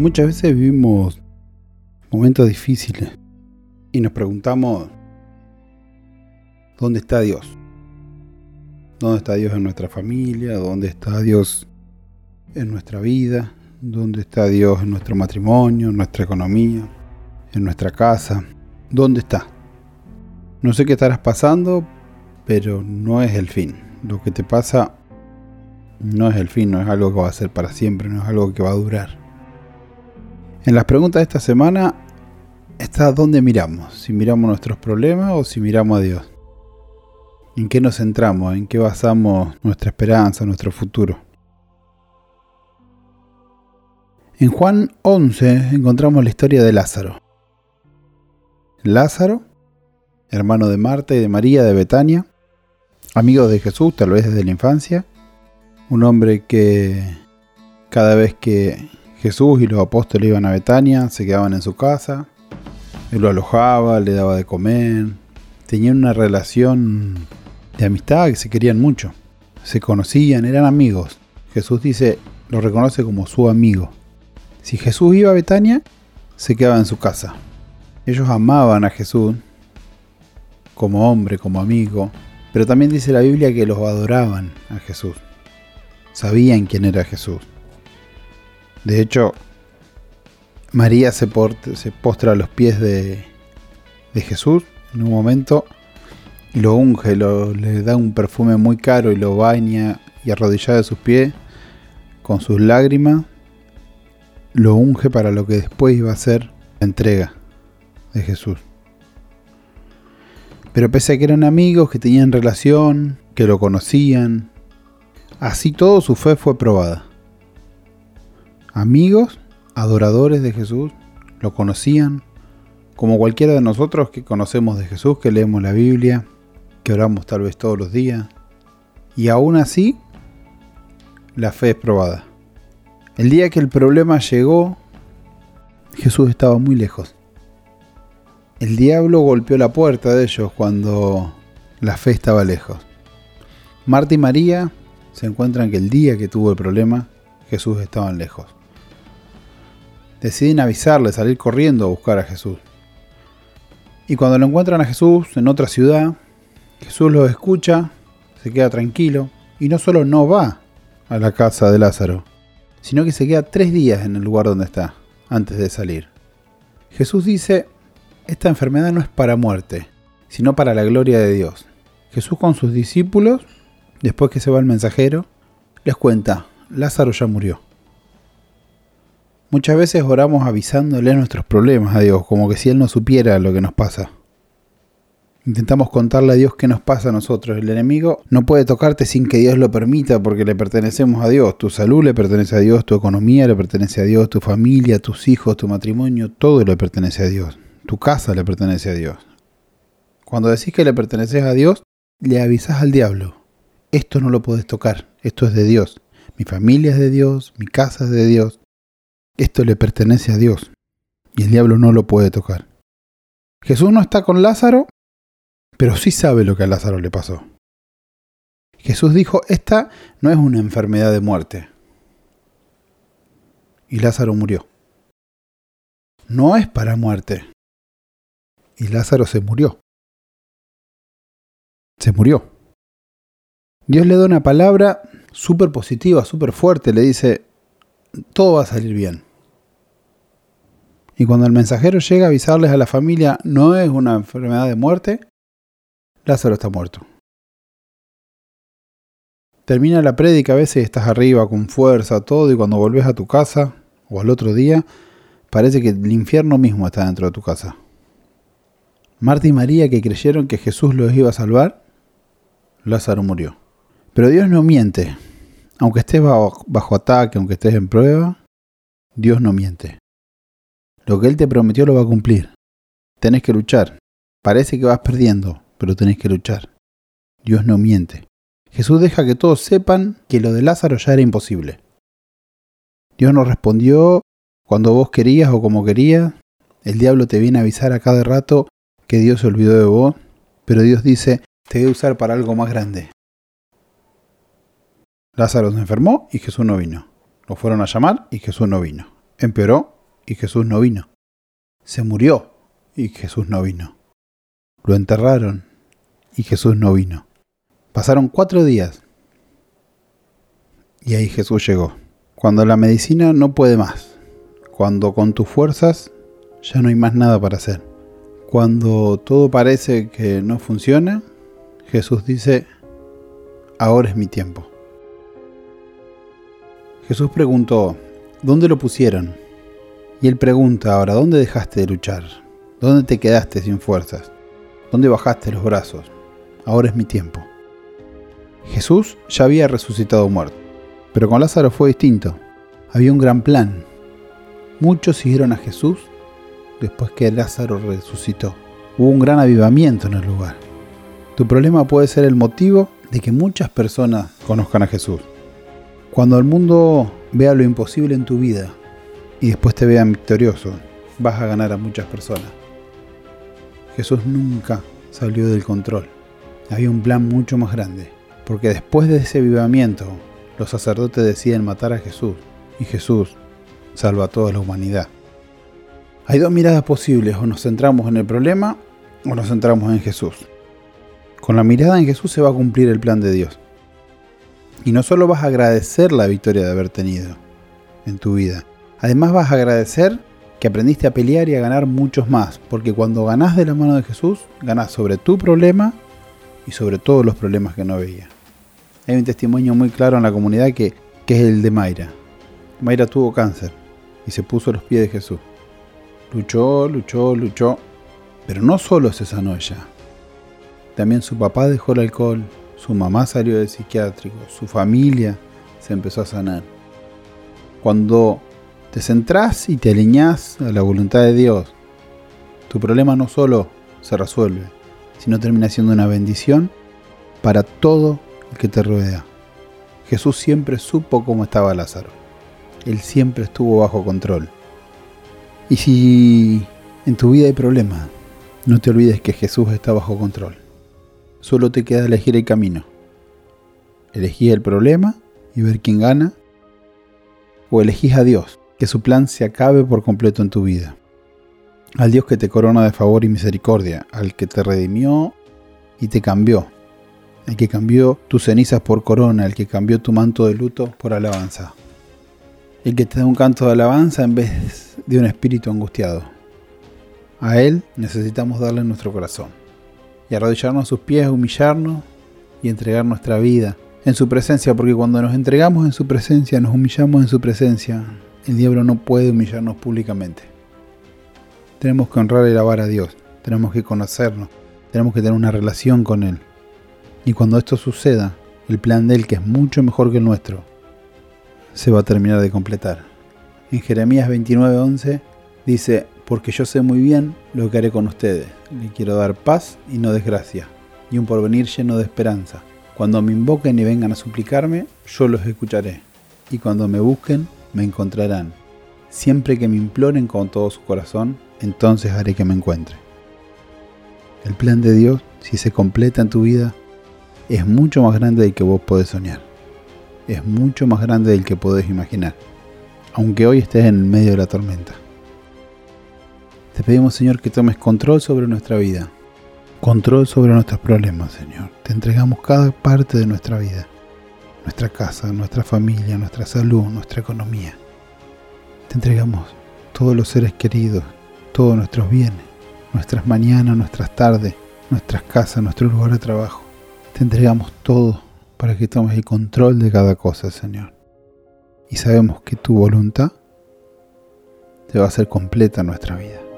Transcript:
Muchas veces vivimos momentos difíciles y nos preguntamos, ¿dónde está Dios? ¿Dónde está Dios en nuestra familia? ¿Dónde está Dios en nuestra vida? ¿Dónde está Dios en nuestro matrimonio, en nuestra economía, en nuestra casa? ¿Dónde está? No sé qué estarás pasando, pero no es el fin. Lo que te pasa no es el fin, no es algo que va a ser para siempre, no es algo que va a durar. En las preguntas de esta semana está dónde miramos, si miramos nuestros problemas o si miramos a Dios. ¿En qué nos centramos? ¿En qué basamos nuestra esperanza, nuestro futuro? En Juan 11 encontramos la historia de Lázaro. Lázaro, hermano de Marta y de María de Betania, amigo de Jesús tal vez desde la infancia, un hombre que cada vez que Jesús y los apóstoles iban a Betania, se quedaban en su casa, él lo alojaba, le daba de comer, tenían una relación de amistad que se querían mucho, se conocían, eran amigos. Jesús dice, lo reconoce como su amigo. Si Jesús iba a Betania, se quedaba en su casa. Ellos amaban a Jesús como hombre, como amigo, pero también dice la Biblia que los adoraban a Jesús. Sabían quién era Jesús. De hecho, María se, postra a los pies de, Jesús en un momento y lo unge, le da un perfume muy caro y lo baña y arrodilla de sus pies con sus lágrimas, lo unge para lo que después iba a ser la entrega de Jesús. Pero pese a que eran amigos, que tenían relación, que lo conocían, así todo su fe fue probada amigos, adoradores de Jesús, lo conocían, como cualquiera de nosotros que conocemos de Jesús, que leemos la Biblia, que oramos tal vez todos los días, y aún así, la fe es probada. El día que el problema llegó, Jesús estaba muy lejos. El diablo golpeó la puerta de ellos cuando la fe estaba lejos. Marta y María se encuentran que el día que tuvo el problema, Jesús estaba lejos deciden avisarle, salir corriendo a buscar a Jesús. Y cuando lo encuentran a Jesús en otra ciudad, Jesús los escucha, se queda tranquilo y no solo no va a la casa de Lázaro, sino que se queda tres días en el lugar donde está, antes de salir. Jesús dice, esta enfermedad no es para muerte, sino para la gloria de Dios. Jesús con sus discípulos, después que se va el mensajero, les cuenta, Lázaro ya murió. Muchas veces oramos avisándole nuestros problemas a Dios, como que si Él no supiera lo que nos pasa. Intentamos contarle a Dios qué nos pasa a nosotros. El enemigo no puede tocarte sin que Dios lo permita porque le pertenecemos a Dios. Tu salud le pertenece a Dios, tu economía le pertenece a Dios, tu familia, tus hijos, tu matrimonio, todo le pertenece a Dios. Tu casa le pertenece a Dios. Cuando decís que le perteneces a Dios, le avisás al diablo. Esto no lo puedes tocar, esto es de Dios. Mi familia es de Dios, mi casa es de Dios, esto le pertenece a Dios y el diablo no lo puede tocar. Jesús no está con Lázaro, pero sí sabe lo que a Lázaro le pasó. Jesús dijo, esta no es una enfermedad de muerte. Y Lázaro murió. No es para muerte. Y Lázaro se murió. Se murió. Dios le da una palabra súper positiva, súper fuerte. Le dice, todo va a salir bien. Y cuando el mensajero llega a avisarles a la familia no es una enfermedad de muerte, Lázaro está muerto. Termina la prédica, a veces estás arriba con fuerza, todo, y cuando volvés a tu casa o al otro día, parece que el infierno mismo está dentro de tu casa. Marta y María, que creyeron que Jesús los iba a salvar, Lázaro murió. Pero Dios no miente. Aunque estés bajo, bajo ataque, aunque estés en prueba, Dios no miente. Lo que Él te prometió lo va a cumplir. Tenés que luchar. Parece que vas perdiendo, pero tenés que luchar. Dios no miente. Jesús deja que todos sepan que lo de Lázaro ya era imposible. Dios no respondió cuando vos querías o como querías. El diablo te viene a avisar a cada rato que Dios se olvidó de vos, pero Dios dice, te voy a usar para algo más grande. Lázaro se enfermó y Jesús no vino. Lo fueron a llamar y Jesús no vino. Empeoró y Jesús no vino. Se murió y Jesús no vino. Lo enterraron y Jesús no vino. Pasaron cuatro días y ahí Jesús llegó. Cuando la medicina no puede más, cuando con tus fuerzas ya no hay más nada para hacer, cuando todo parece que no funciona, Jesús dice, ahora es mi tiempo. Jesús preguntó, ¿dónde lo pusieron? Y él pregunta ahora, ¿dónde dejaste de luchar? ¿Dónde te quedaste sin fuerzas? ¿Dónde bajaste los brazos? Ahora es mi tiempo. Jesús ya había resucitado muerto, pero con Lázaro fue distinto. Había un gran plan. Muchos siguieron a Jesús después que Lázaro resucitó. Hubo un gran avivamiento en el lugar. Tu problema puede ser el motivo de que muchas personas conozcan a Jesús. Cuando el mundo vea lo imposible en tu vida y después te vean victorioso, vas a ganar a muchas personas. Jesús nunca salió del control. Había un plan mucho más grande, porque después de ese avivamiento, los sacerdotes deciden matar a Jesús y Jesús salva a toda la humanidad. Hay dos miradas posibles, o nos centramos en el problema o nos centramos en Jesús. Con la mirada en Jesús se va a cumplir el plan de Dios. Y no solo vas a agradecer la victoria de haber tenido en tu vida, además vas a agradecer que aprendiste a pelear y a ganar muchos más, porque cuando ganás de la mano de Jesús, ganás sobre tu problema y sobre todos los problemas que no veía. Hay un testimonio muy claro en la comunidad que, es el de Mayra. Mayra tuvo cáncer y se puso los pies de Jesús. Luchó, luchó, luchó, pero no solo se sanó ella. También su papá dejó el alcohol, su mamá salió del psiquiátrico, su familia se empezó a sanar. Cuando te centrás y te alineás a la voluntad de Dios, tu problema no solo se resuelve, sino termina siendo una bendición para todo el que te rodea. Jesús siempre supo cómo estaba Lázaro. Él siempre estuvo bajo control. Y si en tu vida hay problemas, no te olvides que Jesús está bajo control. Solo te queda elegir el camino. Elegí el problema y ver quién gana. O elegís a Dios, que su plan se acabe por completo en tu vida. Al Dios que te corona de favor y misericordia, al que te redimió y te cambió, el que cambió tus cenizas por corona, el que cambió tu manto de luto por alabanza, el que te da un canto de alabanza en vez de un espíritu angustiado. A Él necesitamos darle nuestro corazón y arrodillarnos a sus pies, humillarnos y entregar nuestra vida en su presencia, porque cuando nos entregamos en su presencia, nos humillamos en su presencia, el diablo no puede humillarnos públicamente. Tenemos que honrar y alabar a Dios, tenemos que conocernos, tenemos que tener una relación con Él. Y cuando esto suceda, el plan de Él, que es mucho mejor que el nuestro, se va a terminar de completar. En Jeremías 29:11 dice, porque yo sé muy bien lo que haré con ustedes. Le quiero dar paz y no desgracia, y un porvenir lleno de esperanza. Cuando me invoquen y vengan a suplicarme, yo los escucharé. Y cuando me busquen, me encontrarán. Siempre que me imploren con todo su corazón, entonces haré que me encuentre. El plan de Dios, si se completa en tu vida, es mucho más grande del que vos podés soñar. Es mucho más grande del que podés imaginar. Aunque hoy estés en medio de la tormenta. Te pedimos, Señor, que tomes control sobre nuestra vida. Control sobre nuestros problemas, Señor. Te entregamos cada parte de nuestra vida. Nuestra casa, nuestra familia, nuestra salud, nuestra economía. Te entregamos todos los seres queridos, todos nuestros bienes, nuestras mañanas, nuestras tardes, nuestras casas, nuestro lugar de trabajo. Te entregamos todo para que tomes el control de cada cosa, Señor. Y sabemos que tu voluntad te va a hacer completa nuestra vida.